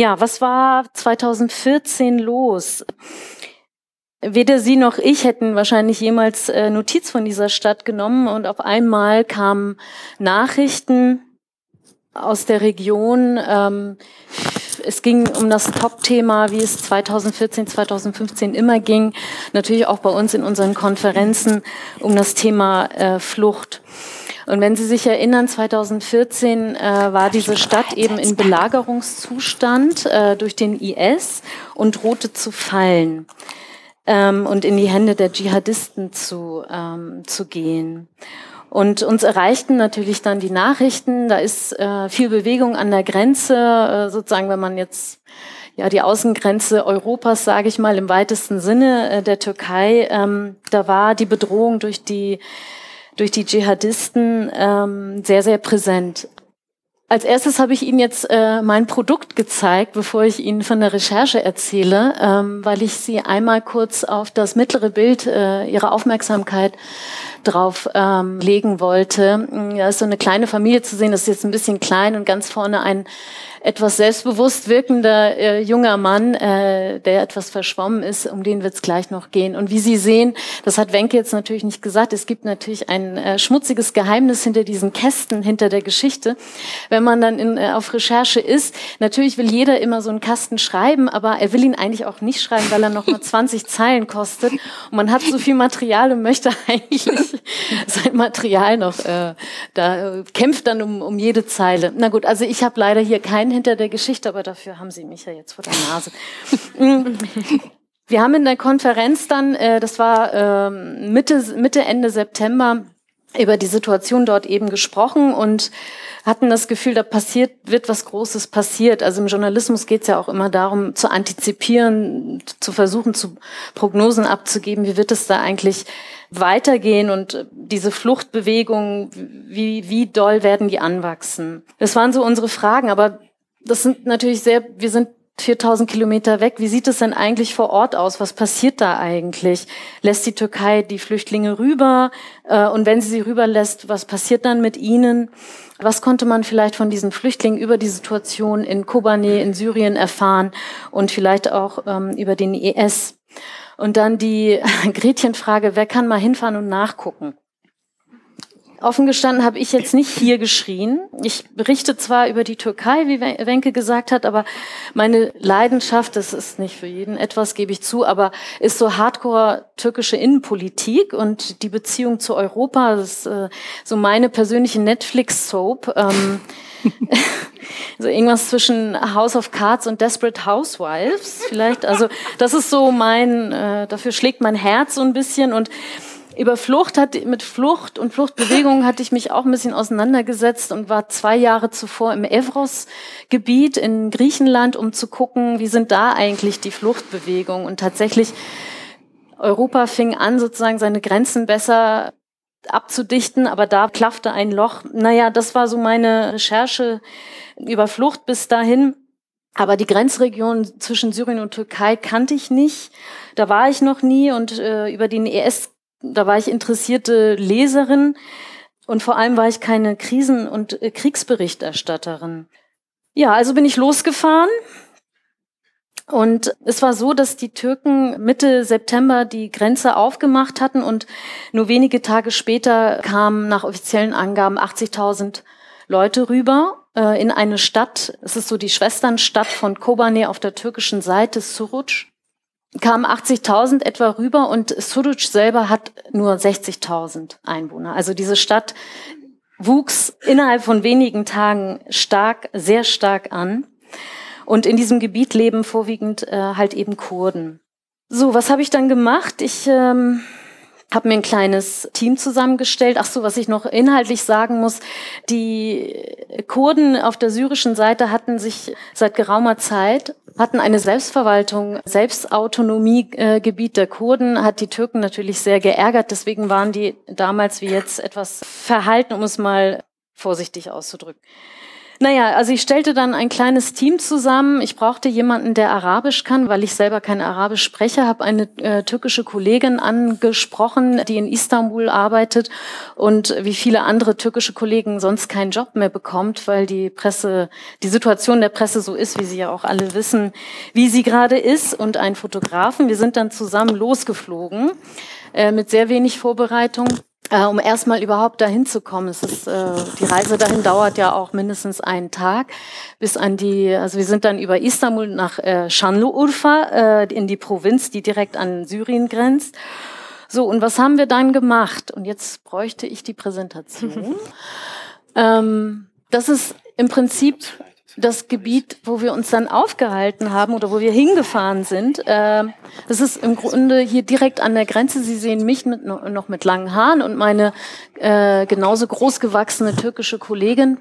Ja, was war 2014 los? Weder Sie noch ich hätten wahrscheinlich jemals äh, Notiz von dieser Stadt genommen und auf einmal kamen Nachrichten aus der Region. Ähm, es ging um das Top-Thema, wie es 2014, 2015 immer ging. Natürlich auch bei uns in unseren Konferenzen um das Thema äh, Flucht. Und wenn Sie sich erinnern, 2014 äh, war diese Stadt eben in Belagerungszustand äh, durch den IS und drohte zu fallen ähm, und in die Hände der Dschihadisten zu, ähm, zu gehen. Und uns erreichten natürlich dann die Nachrichten, da ist äh, viel Bewegung an der Grenze, äh, sozusagen, wenn man jetzt ja die Außengrenze Europas, sage ich mal, im weitesten Sinne äh, der Türkei, ähm, da war die Bedrohung durch die durch die Dschihadisten ähm, sehr sehr präsent. Als erstes habe ich Ihnen jetzt äh, mein Produkt gezeigt, bevor ich Ihnen von der Recherche erzähle, ähm, weil ich Sie einmal kurz auf das mittlere Bild äh, Ihrer Aufmerksamkeit drauf ähm, legen wollte. Da ist so eine kleine Familie zu sehen, das ist jetzt ein bisschen klein und ganz vorne ein etwas selbstbewusst wirkender äh, junger Mann, äh, der etwas verschwommen ist, um den wird es gleich noch gehen. Und wie Sie sehen, das hat Wenke jetzt natürlich nicht gesagt, es gibt natürlich ein äh, schmutziges Geheimnis hinter diesen Kästen, hinter der Geschichte. Wenn man dann in, äh, auf Recherche ist, natürlich will jeder immer so einen Kasten schreiben, aber er will ihn eigentlich auch nicht schreiben, weil er noch mal 20 Zeilen kostet. Und man hat so viel Material und möchte eigentlich sein Material noch, äh, da äh, kämpft dann um, um jede Zeile. Na gut, also ich habe leider hier keinen hinter der Geschichte, aber dafür haben Sie mich ja jetzt vor der Nase. Wir haben in der Konferenz dann, äh, das war ähm, Mitte, Mitte, Ende September, über die Situation dort eben gesprochen und hatten das Gefühl, da passiert, wird was Großes passiert. Also im Journalismus geht es ja auch immer darum, zu antizipieren, zu versuchen, zu Prognosen abzugeben, wie wird es da eigentlich weitergehen und diese Fluchtbewegungen, wie, wie doll werden die anwachsen? Das waren so unsere Fragen, aber das sind natürlich sehr, wir sind 4000 Kilometer weg. Wie sieht es denn eigentlich vor Ort aus? Was passiert da eigentlich? Lässt die Türkei die Flüchtlinge rüber? Äh, und wenn sie sie rüberlässt, was passiert dann mit ihnen? Was konnte man vielleicht von diesen Flüchtlingen über die Situation in Kobane, in Syrien erfahren und vielleicht auch ähm, über den IS? Und dann die Gretchenfrage, wer kann mal hinfahren und nachgucken? Offen gestanden habe ich jetzt nicht hier geschrien. Ich berichte zwar über die Türkei, wie Wenke gesagt hat, aber meine Leidenschaft, das ist nicht für jeden etwas, gebe ich zu, aber ist so hardcore türkische Innenpolitik und die Beziehung zu Europa. Das ist äh, so meine persönliche Netflix-Soap. Ähm, also irgendwas zwischen House of Cards und Desperate Housewives vielleicht. Also das ist so mein, äh, dafür schlägt mein Herz so ein bisschen und über Flucht hat, mit Flucht und Fluchtbewegungen hatte ich mich auch ein bisschen auseinandergesetzt und war zwei Jahre zuvor im Evros-Gebiet in Griechenland, um zu gucken, wie sind da eigentlich die Fluchtbewegungen. Und tatsächlich, Europa fing an, sozusagen seine Grenzen besser abzudichten, aber da klaffte ein Loch. Naja, das war so meine Recherche über Flucht bis dahin. Aber die Grenzregion zwischen Syrien und Türkei kannte ich nicht. Da war ich noch nie und äh, über den ES da war ich interessierte Leserin und vor allem war ich keine Krisen- und äh, Kriegsberichterstatterin. Ja, also bin ich losgefahren. Und es war so, dass die Türken Mitte September die Grenze aufgemacht hatten und nur wenige Tage später kamen nach offiziellen Angaben 80.000 Leute rüber äh, in eine Stadt. Es ist so die Schwesternstadt von Kobane auf der türkischen Seite, Suruc kamen 80.000 etwa rüber und Suruc selber hat nur 60.000 Einwohner. Also diese Stadt wuchs innerhalb von wenigen Tagen stark, sehr stark an. Und in diesem Gebiet leben vorwiegend äh, halt eben Kurden. So, was habe ich dann gemacht? Ich ähm, habe mir ein kleines Team zusammengestellt. Ach so, was ich noch inhaltlich sagen muss, die Kurden auf der syrischen Seite hatten sich seit geraumer Zeit hatten eine Selbstverwaltung, Selbstautonomiegebiet der Kurden, hat die Türken natürlich sehr geärgert. Deswegen waren die damals wie jetzt etwas verhalten, um es mal vorsichtig auszudrücken. Naja, also ich stellte dann ein kleines Team zusammen. Ich brauchte jemanden, der Arabisch kann, weil ich selber kein Arabisch spreche. Habe eine äh, türkische Kollegin angesprochen, die in Istanbul arbeitet und wie viele andere türkische Kollegen sonst keinen Job mehr bekommt, weil die Presse, die Situation der Presse so ist, wie Sie ja auch alle wissen, wie sie gerade ist. Und ein Fotografen. Wir sind dann zusammen losgeflogen äh, mit sehr wenig Vorbereitung äh, um erstmal überhaupt dahin zu kommen. Es ist, äh, die Reise dahin dauert ja auch mindestens einen Tag bis an die, also wir sind dann über Istanbul nach äh, Şanlıurfa äh, in die Provinz, die direkt an Syrien grenzt. So, und was haben wir dann gemacht? Und jetzt bräuchte ich die Präsentation. ähm, das ist im Prinzip das Gebiet, wo wir uns dann aufgehalten haben oder wo wir hingefahren sind, äh, das ist im Grunde hier direkt an der Grenze. Sie sehen mich mit, noch mit langen Haaren und meine äh, genauso großgewachsene türkische Kollegin,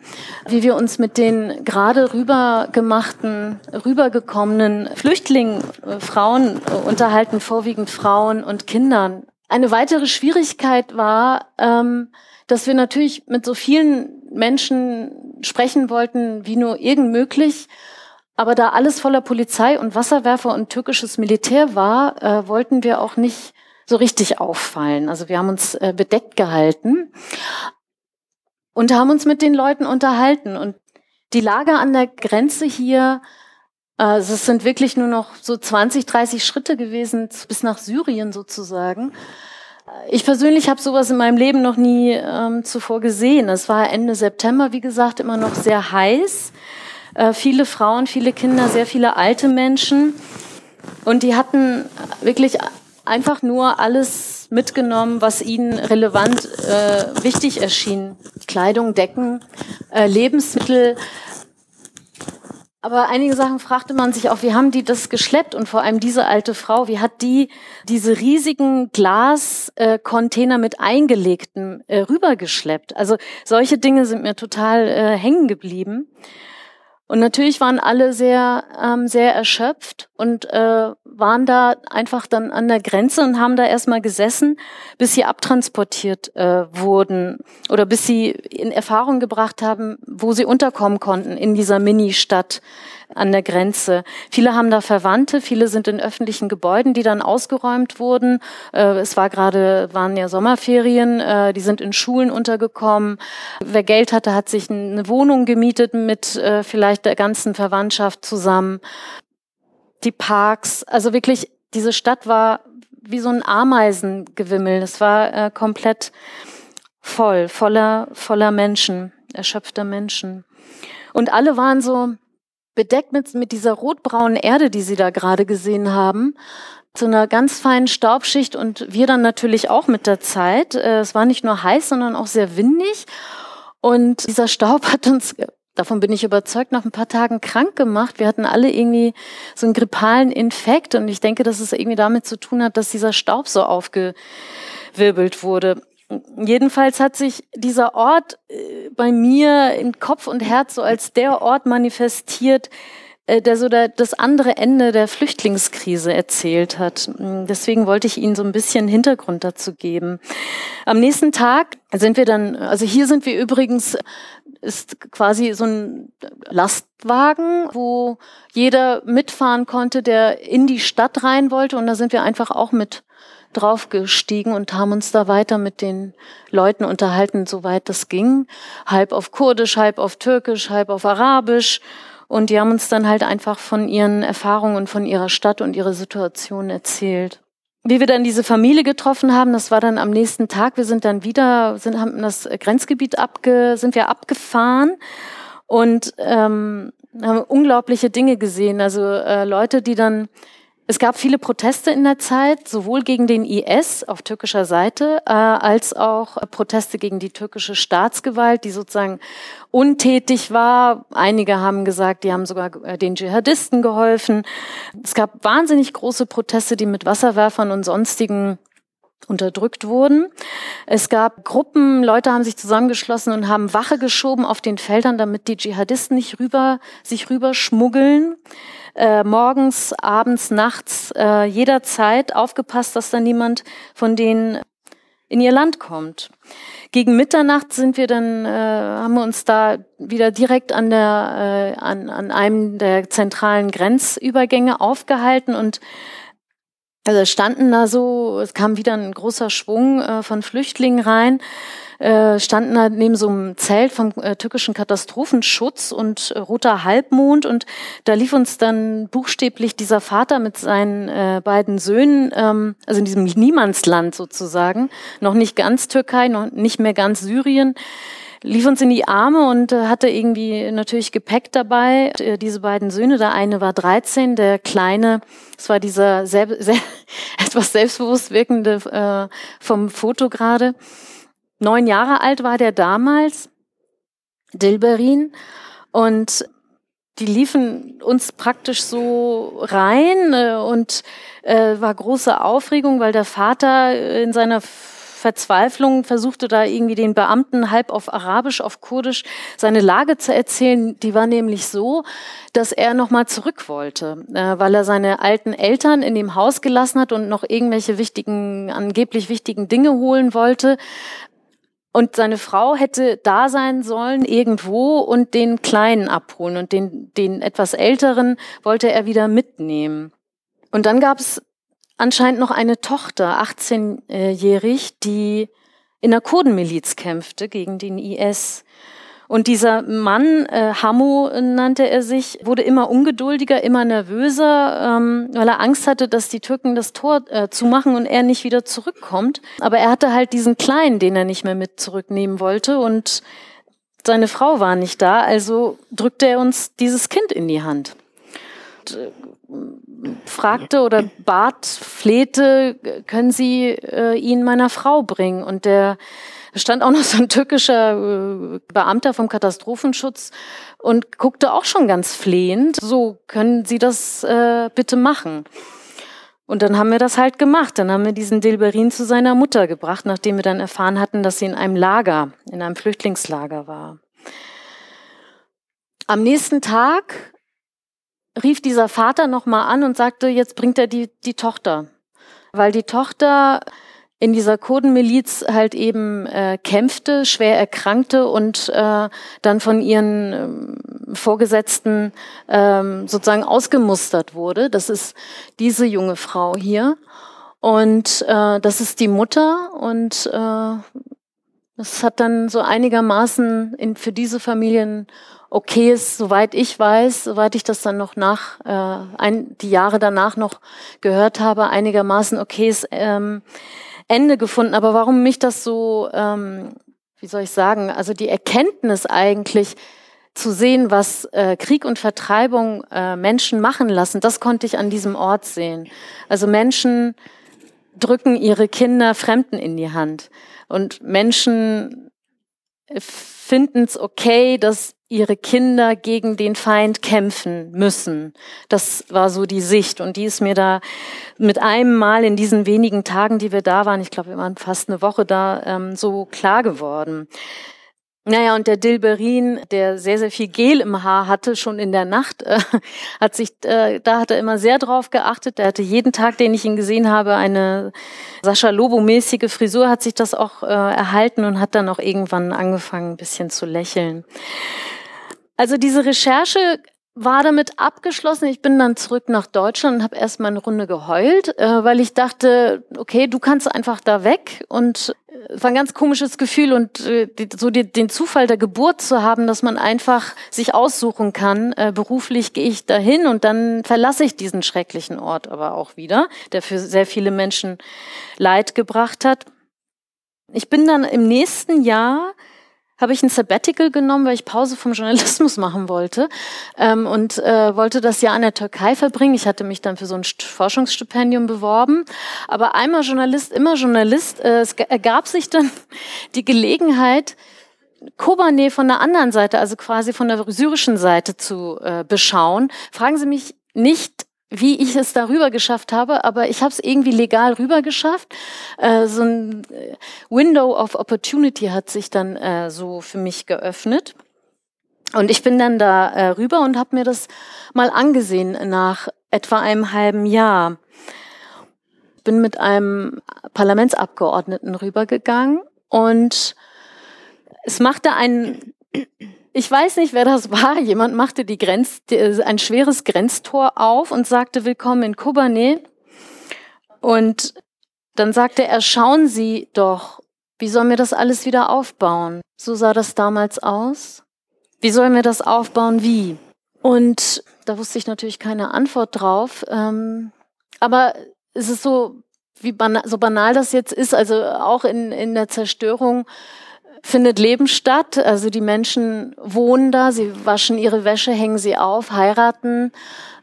wie wir uns mit den gerade rübergemachten, rübergekommenen Flüchtlingen, äh, Frauen äh, unterhalten, vorwiegend Frauen und Kindern. Eine weitere Schwierigkeit war, ähm, dass wir natürlich mit so vielen Menschen sprechen wollten, wie nur irgend möglich. Aber da alles voller Polizei und Wasserwerfer und türkisches Militär war, äh, wollten wir auch nicht so richtig auffallen. Also wir haben uns äh, bedeckt gehalten und haben uns mit den Leuten unterhalten. Und die Lage an der Grenze hier, äh, es sind wirklich nur noch so 20, 30 Schritte gewesen bis nach Syrien sozusagen. Ich persönlich habe sowas in meinem Leben noch nie ähm, zuvor gesehen. Es war Ende September, wie gesagt, immer noch sehr heiß. Äh, viele Frauen, viele Kinder, sehr viele alte Menschen. Und die hatten wirklich einfach nur alles mitgenommen, was ihnen relevant äh, wichtig erschien. Kleidung, Decken, äh, Lebensmittel, aber einige Sachen fragte man sich auch, wie haben die das geschleppt? Und vor allem diese alte Frau, wie hat die diese riesigen Glascontainer mit eingelegten äh, rübergeschleppt? Also solche Dinge sind mir total äh, hängen geblieben. Und natürlich waren alle sehr, ähm, sehr erschöpft und äh, waren da einfach dann an der Grenze und haben da erstmal gesessen, bis sie abtransportiert äh, wurden oder bis sie in Erfahrung gebracht haben, wo sie unterkommen konnten in dieser Mini-Stadt an der Grenze. Viele haben da Verwandte, viele sind in öffentlichen Gebäuden, die dann ausgeräumt wurden. Äh, es war gerade, waren ja Sommerferien, äh, die sind in Schulen untergekommen. Wer Geld hatte, hat sich eine Wohnung gemietet mit äh, vielleicht der ganzen Verwandtschaft zusammen. Die Parks, also wirklich, diese Stadt war wie so ein Ameisengewimmel. Es war komplett voll, voller, voller Menschen, erschöpfter Menschen. Und alle waren so, bedeckt mit, mit dieser rotbraunen Erde, die Sie da gerade gesehen haben, zu einer ganz feinen Staubschicht und wir dann natürlich auch mit der Zeit. Äh, es war nicht nur heiß, sondern auch sehr windig. Und dieser Staub hat uns, davon bin ich überzeugt, nach ein paar Tagen krank gemacht. Wir hatten alle irgendwie so einen grippalen Infekt und ich denke, dass es irgendwie damit zu tun hat, dass dieser Staub so aufgewirbelt wurde. Jedenfalls hat sich dieser Ort äh, bei mir in Kopf und Herz so als der Ort manifestiert, äh, der so das andere Ende der Flüchtlingskrise erzählt hat. Deswegen wollte ich Ihnen so ein bisschen Hintergrund dazu geben. Am nächsten Tag sind wir dann, also hier sind wir übrigens, ist quasi so ein Lastwagen, wo jeder mitfahren konnte, der in die Stadt rein wollte. Und da sind wir einfach auch mit draufgestiegen und haben uns da weiter mit den Leuten unterhalten, soweit das ging. Halb auf Kurdisch, halb auf Türkisch, halb auf Arabisch. Und die haben uns dann halt einfach von ihren Erfahrungen und von ihrer Stadt und ihrer Situation erzählt. Wie wir dann diese Familie getroffen haben, das war dann am nächsten Tag. Wir sind dann wieder, sind, haben das Grenzgebiet abge, sind wir abgefahren und ähm, haben unglaubliche Dinge gesehen. Also äh, Leute, die dann es gab viele Proteste in der Zeit, sowohl gegen den IS auf türkischer Seite äh, als auch Proteste gegen die türkische Staatsgewalt, die sozusagen untätig war. Einige haben gesagt, die haben sogar äh, den Dschihadisten geholfen. Es gab wahnsinnig große Proteste, die mit Wasserwerfern und sonstigen unterdrückt wurden. Es gab Gruppen, Leute haben sich zusammengeschlossen und haben Wache geschoben auf den Feldern, damit die Dschihadisten nicht rüber, sich rüber schmuggeln äh, morgens, abends, nachts, äh, jederzeit aufgepasst, dass da niemand von den in ihr Land kommt. Gegen Mitternacht sind wir dann, äh, haben wir uns da wieder direkt an der, äh, an, an einem der zentralen Grenzübergänge aufgehalten und also standen da so, es kam wieder ein großer Schwung äh, von Flüchtlingen rein äh, standen da neben so einem Zelt vom äh, türkischen Katastrophenschutz und äh, roter Halbmond und da lief uns dann buchstäblich dieser Vater mit seinen äh, beiden Söhnen, ähm, also in diesem Niemandsland sozusagen, noch nicht ganz Türkei, noch nicht mehr ganz Syrien, lief uns in die Arme und äh, hatte irgendwie natürlich Gepäck dabei. Äh, diese beiden Söhne, der eine war 13, der kleine, es war dieser sehr, sehr, etwas selbstbewusst wirkende äh, vom Foto gerade. Neun Jahre alt war der damals, Dilberin, und die liefen uns praktisch so rein äh, und äh, war große Aufregung, weil der Vater in seiner Verzweiflung versuchte da irgendwie den Beamten halb auf Arabisch, auf Kurdisch seine Lage zu erzählen. Die war nämlich so, dass er nochmal zurück wollte, äh, weil er seine alten Eltern in dem Haus gelassen hat und noch irgendwelche wichtigen, angeblich wichtigen Dinge holen wollte. Und seine Frau hätte da sein sollen irgendwo und den Kleinen abholen und den, den etwas Älteren wollte er wieder mitnehmen. Und dann gab es anscheinend noch eine Tochter, 18-jährig, die in der Kurdenmiliz kämpfte gegen den IS. Und dieser Mann, äh, Hamo nannte er sich, wurde immer ungeduldiger, immer nervöser, ähm, weil er Angst hatte, dass die Türken das Tor äh, zumachen und er nicht wieder zurückkommt. Aber er hatte halt diesen Kleinen, den er nicht mehr mit zurücknehmen wollte und seine Frau war nicht da, also drückte er uns dieses Kind in die Hand. Und, äh, fragte oder bat, flehte, können Sie äh, ihn meiner Frau bringen? Und der stand auch noch so ein türkischer äh, Beamter vom Katastrophenschutz und guckte auch schon ganz flehend. So, können Sie das äh, bitte machen? Und dann haben wir das halt gemacht. Dann haben wir diesen Dilberin zu seiner Mutter gebracht, nachdem wir dann erfahren hatten, dass sie in einem Lager, in einem Flüchtlingslager war. Am nächsten Tag rief dieser Vater nochmal an und sagte, jetzt bringt er die, die Tochter. Weil die Tochter in dieser Kurdenmiliz halt eben äh, kämpfte, schwer erkrankte und äh, dann von ihren ähm, Vorgesetzten ähm, sozusagen ausgemustert wurde. Das ist diese junge Frau hier. Und äh, das ist die Mutter und äh, das hat dann so einigermaßen in, für diese Familien okay ist, soweit ich weiß, soweit ich das dann noch nach, äh, ein, die Jahre danach noch gehört habe, einigermaßen okay ist. Ähm, Ende gefunden. Aber warum mich das so, ähm, wie soll ich sagen, also die Erkenntnis eigentlich zu sehen, was äh, Krieg und Vertreibung äh, Menschen machen lassen, das konnte ich an diesem Ort sehen. Also Menschen drücken ihre Kinder Fremden in die Hand und Menschen finden es okay, dass ihre Kinder gegen den Feind kämpfen müssen. Das war so die Sicht und die ist mir da mit einem Mal in diesen wenigen Tagen, die wir da waren, ich glaube, wir waren fast eine Woche da, ähm, so klar geworden. Naja, und der Dilberin, der sehr, sehr viel Gel im Haar hatte, schon in der Nacht, äh, hat sich, äh, da hat er immer sehr drauf geachtet. Der hatte jeden Tag, den ich ihn gesehen habe, eine Sascha Lobo-mäßige Frisur, hat sich das auch äh, erhalten und hat dann auch irgendwann angefangen, ein bisschen zu lächeln. Also diese Recherche war damit abgeschlossen. Ich bin dann zurück nach Deutschland und habe erstmal eine Runde geheult, äh, weil ich dachte, okay, du kannst einfach da weg. Und äh, es war ein ganz komisches Gefühl und äh, so die, den Zufall der Geburt zu haben, dass man einfach sich aussuchen kann, äh, beruflich gehe ich dahin und dann verlasse ich diesen schrecklichen Ort aber auch wieder, der für sehr viele Menschen Leid gebracht hat. Ich bin dann im nächsten Jahr habe ich ein Sabbatical genommen, weil ich Pause vom Journalismus machen wollte ähm, und äh, wollte das Jahr in der Türkei verbringen. Ich hatte mich dann für so ein Forschungsstipendium beworben, aber einmal Journalist, immer Journalist. Äh, es ergab sich dann die Gelegenheit, Kobane von der anderen Seite, also quasi von der syrischen Seite zu äh, beschauen. Fragen Sie mich nicht, wie ich es darüber geschafft habe, aber ich habe es irgendwie legal rüber geschafft. Äh, so ein äh, Window of Opportunity hat sich dann äh, so für mich geöffnet. Und ich bin dann da äh, rüber und habe mir das mal angesehen nach etwa einem halben Jahr. bin mit einem Parlamentsabgeordneten rübergegangen und es machte ein, ich weiß nicht, wer das war, jemand machte die Grenz, ein schweres Grenztor auf und sagte Willkommen in Kobane. Und dann sagte er, schauen Sie doch, wie sollen wir das alles wieder aufbauen? So sah das damals aus. Wie sollen wir das aufbauen? Wie? Und da wusste ich natürlich keine Antwort drauf. Ähm, aber es ist so, wie banal, so banal das jetzt ist, also auch in, in der Zerstörung findet Leben statt. Also die Menschen wohnen da, sie waschen ihre Wäsche, hängen sie auf, heiraten,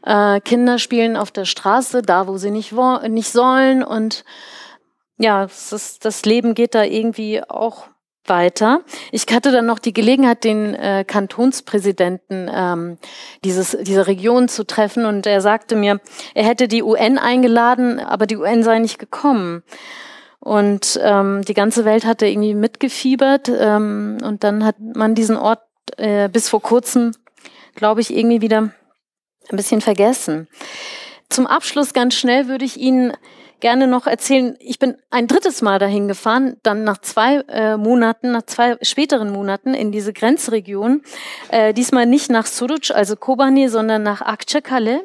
äh, Kinder spielen auf der Straße, da wo sie nicht, nicht sollen. Und ja, ist, das Leben geht da irgendwie auch weiter. Ich hatte dann noch die Gelegenheit, den äh, Kantonspräsidenten ähm, dieses, dieser Region zu treffen und er sagte mir, er hätte die UN eingeladen, aber die UN sei nicht gekommen. Und ähm, die ganze Welt hatte irgendwie mitgefiebert ähm, und dann hat man diesen Ort äh, bis vor kurzem, glaube ich, irgendwie wieder ein bisschen vergessen. Zum Abschluss ganz schnell würde ich Ihnen gerne noch erzählen, ich bin ein drittes Mal dahin gefahren, dann nach zwei äh, Monaten, nach zwei späteren Monaten in diese Grenzregion, äh, diesmal nicht nach Suruc, also Kobani, sondern nach Akçakale.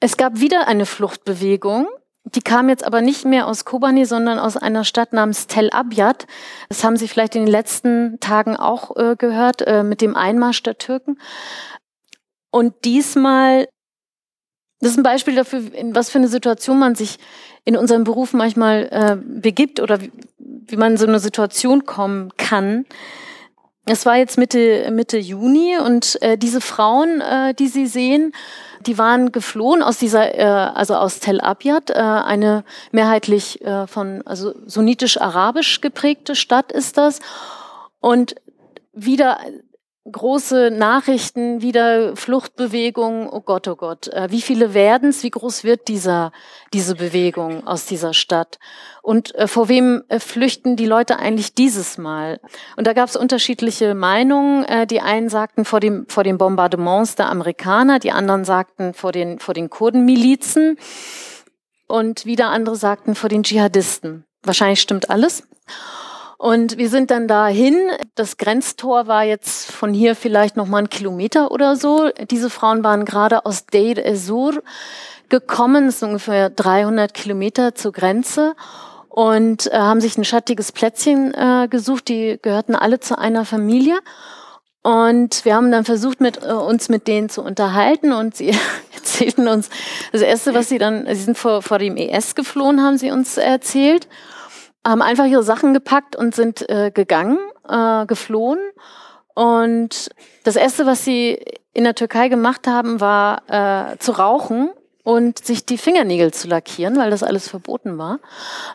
Es gab wieder eine Fluchtbewegung die kam jetzt aber nicht mehr aus Kobani, sondern aus einer Stadt namens Tel Abyad. Das haben Sie vielleicht in den letzten Tagen auch äh, gehört, äh, mit dem Einmarsch der Türken. Und diesmal, das ist ein Beispiel dafür, in was für eine Situation man sich in unserem Beruf manchmal äh, begibt oder wie, wie man in so eine Situation kommen kann. Es war jetzt Mitte, Mitte Juni und äh, diese Frauen, äh, die Sie sehen, die waren geflohen aus dieser, äh, also aus Tel Abyad, äh, eine mehrheitlich äh, von, also sunnitisch-arabisch geprägte Stadt ist das. Und wieder große Nachrichten, wieder Fluchtbewegungen. Oh Gott, oh Gott. Äh, wie viele werden es? Wie groß wird dieser, diese Bewegung aus dieser Stadt? Und äh, vor wem äh, flüchten die Leute eigentlich dieses Mal? Und da gab es unterschiedliche Meinungen. Die einen sagten vor dem, vor den Bombardements der Amerikaner, die anderen sagten vor den, vor den Kurdenmilizen und wieder andere sagten vor den Dschihadisten. Wahrscheinlich stimmt alles. Und wir sind dann dahin. Das Grenztor war jetzt von hier vielleicht noch mal ein Kilometer oder so. Diese Frauen waren gerade aus Deir ez-Zur gekommen, das ist ungefähr 300 Kilometer zur Grenze und äh, haben sich ein schattiges Plätzchen äh, gesucht. Die gehörten alle zu einer Familie. Und wir haben dann versucht, mit, äh, uns mit denen zu unterhalten und sie erzählten uns, das Erste, was sie dann, sie sind vor, vor dem ES geflohen, haben sie uns erzählt haben einfach ihre Sachen gepackt und sind äh, gegangen, äh, geflohen. Und das Erste, was sie in der Türkei gemacht haben, war äh, zu rauchen und sich die Fingernägel zu lackieren, weil das alles verboten war.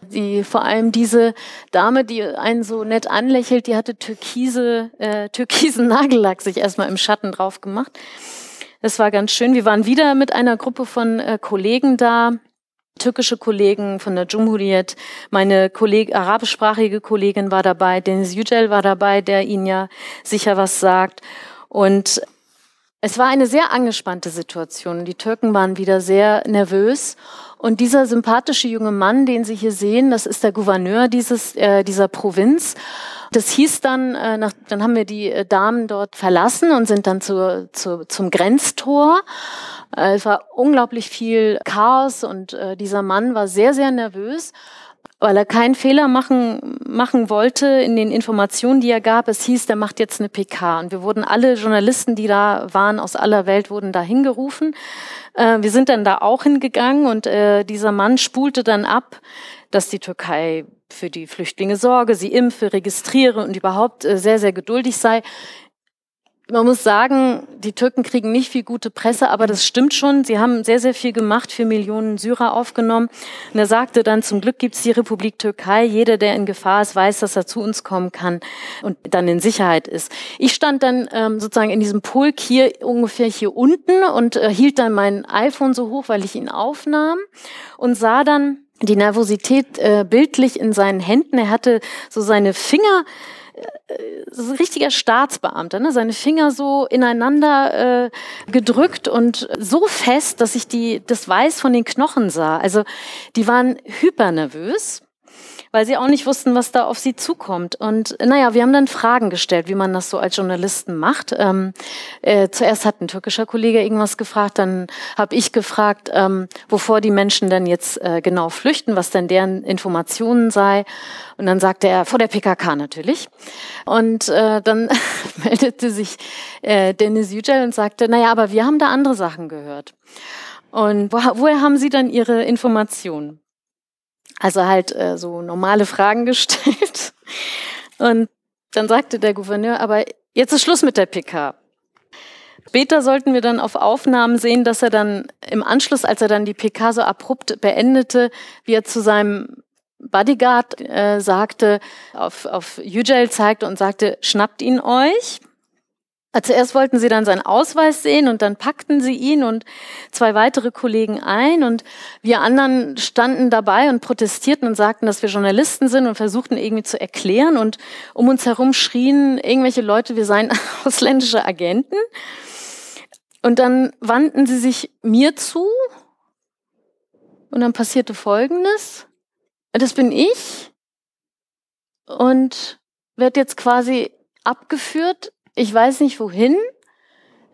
Die, vor allem diese Dame, die einen so nett anlächelt, die hatte türkise, äh, türkisen Nagellack sich erstmal im Schatten drauf gemacht. Das war ganz schön. Wir waren wieder mit einer Gruppe von äh, Kollegen da, türkische Kollegen von der Cumhuriyet, meine Kolleg arabischsprachige Kollegin war dabei, Deniz Yücel war dabei, der Ihnen ja sicher was sagt. Und es war eine sehr angespannte Situation. Die Türken waren wieder sehr nervös. Und dieser sympathische junge Mann, den Sie hier sehen, das ist der Gouverneur dieses, äh, dieser Provinz. Das hieß dann, äh, nach, dann haben wir die äh, Damen dort verlassen und sind dann zu, zu, zum Grenztor. Äh, es war unglaublich viel Chaos und äh, dieser Mann war sehr, sehr nervös, weil er keinen Fehler machen, machen wollte in den Informationen, die er gab. Es hieß, der macht jetzt eine PK. Und wir wurden alle Journalisten, die da waren, aus aller Welt, wurden da hingerufen. Äh, wir sind dann da auch hingegangen und äh, dieser Mann spulte dann ab, dass die Türkei für die Flüchtlinge sorge, sie impfe, registriere und überhaupt äh, sehr, sehr geduldig sei man muss sagen, die Türken kriegen nicht viel gute Presse, aber das stimmt schon. Sie haben sehr, sehr viel gemacht, für Millionen Syrer aufgenommen. Und er sagte dann, zum Glück gibt es die Republik Türkei. Jeder, der in Gefahr ist, weiß, dass er zu uns kommen kann und dann in Sicherheit ist. Ich stand dann ähm, sozusagen in diesem Pulk hier ungefähr hier unten und äh, hielt dann mein iPhone so hoch, weil ich ihn aufnahm und sah dann die Nervosität äh, bildlich in seinen Händen. Er hatte so seine Finger ein richtiger Staatsbeamter, ne? seine Finger so ineinander äh, gedrückt und so fest, dass ich die, das Weiß von den Knochen sah. Also die waren hypernervös weil sie auch nicht wussten, was da auf sie zukommt. Und naja, wir haben dann Fragen gestellt, wie man das so als Journalisten macht. Ähm, äh, zuerst hat ein türkischer Kollege irgendwas gefragt, dann habe ich gefragt, ähm, wovor die Menschen denn jetzt äh, genau flüchten, was denn deren Informationen sei. Und dann sagte er, vor der PKK natürlich. Und äh, dann meldete sich äh, Dennis Yücel und sagte, naja, aber wir haben da andere Sachen gehört. Und wo, woher haben Sie dann Ihre Informationen? Also halt äh, so normale Fragen gestellt. Und dann sagte der Gouverneur, aber jetzt ist Schluss mit der PK. Später sollten wir dann auf Aufnahmen sehen, dass er dann im Anschluss, als er dann die PK so abrupt beendete, wie er zu seinem Bodyguard äh, sagte, auf, auf Yücel zeigte und sagte, schnappt ihn euch. Zuerst wollten sie dann seinen Ausweis sehen und dann packten sie ihn und zwei weitere Kollegen ein und wir anderen standen dabei und protestierten und sagten, dass wir Journalisten sind und versuchten irgendwie zu erklären und um uns herum schrien irgendwelche Leute, wir seien ausländische Agenten. Und dann wandten sie sich mir zu und dann passierte Folgendes. Das bin ich und werde jetzt quasi abgeführt ich weiß nicht wohin.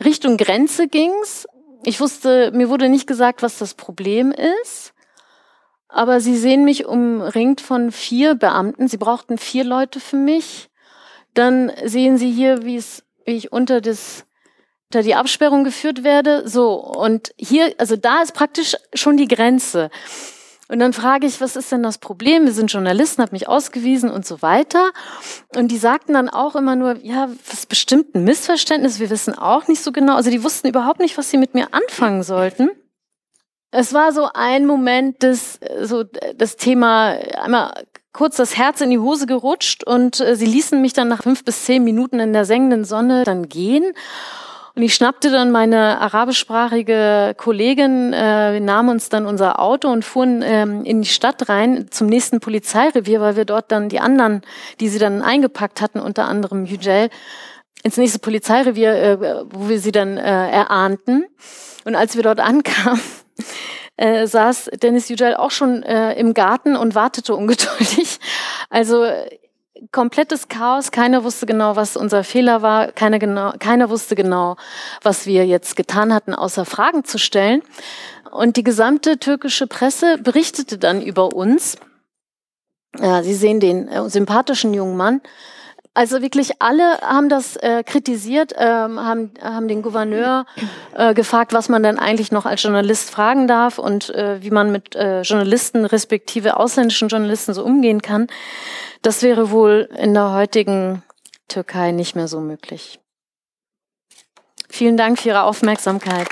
Richtung Grenze ging's. Ich wusste, mir wurde nicht gesagt, was das Problem ist. Aber sie sehen mich umringt von vier Beamten. Sie brauchten vier Leute für mich. Dann sehen sie hier, wie es, wie ich unter das, unter die Absperrung geführt werde. So. Und hier, also da ist praktisch schon die Grenze. Und dann frage ich, was ist denn das Problem? Wir sind Journalisten, hat mich ausgewiesen und so weiter. Und die sagten dann auch immer nur, ja, was bestimmt ein Missverständnis, wir wissen auch nicht so genau. Also die wussten überhaupt nicht, was sie mit mir anfangen sollten. Es war so ein Moment, das, so, das Thema einmal kurz das Herz in die Hose gerutscht und äh, sie ließen mich dann nach fünf bis zehn Minuten in der sengenden Sonne dann gehen. Und ich schnappte dann meine arabischsprachige Kollegin, äh, wir nahmen uns dann unser Auto und fuhren ähm, in die Stadt rein zum nächsten Polizeirevier, weil wir dort dann die anderen, die sie dann eingepackt hatten, unter anderem Yücel, ins nächste Polizeirevier, äh, wo wir sie dann äh, erahnten. Und als wir dort ankamen, äh, saß Dennis Yücel auch schon äh, im Garten und wartete ungeduldig. Also komplettes Chaos. Keiner wusste genau, was unser Fehler war. Keiner, genau, keiner wusste genau, was wir jetzt getan hatten, außer Fragen zu stellen. Und die gesamte türkische Presse berichtete dann über uns. Ja, Sie sehen den äh, sympathischen jungen Mann. Also wirklich alle haben das äh, kritisiert, ähm, haben, haben den Gouverneur äh, gefragt, was man denn eigentlich noch als Journalist fragen darf und äh, wie man mit äh, Journalisten respektive ausländischen Journalisten so umgehen kann. Das wäre wohl in der heutigen Türkei nicht mehr so möglich. Vielen Dank für Ihre Aufmerksamkeit.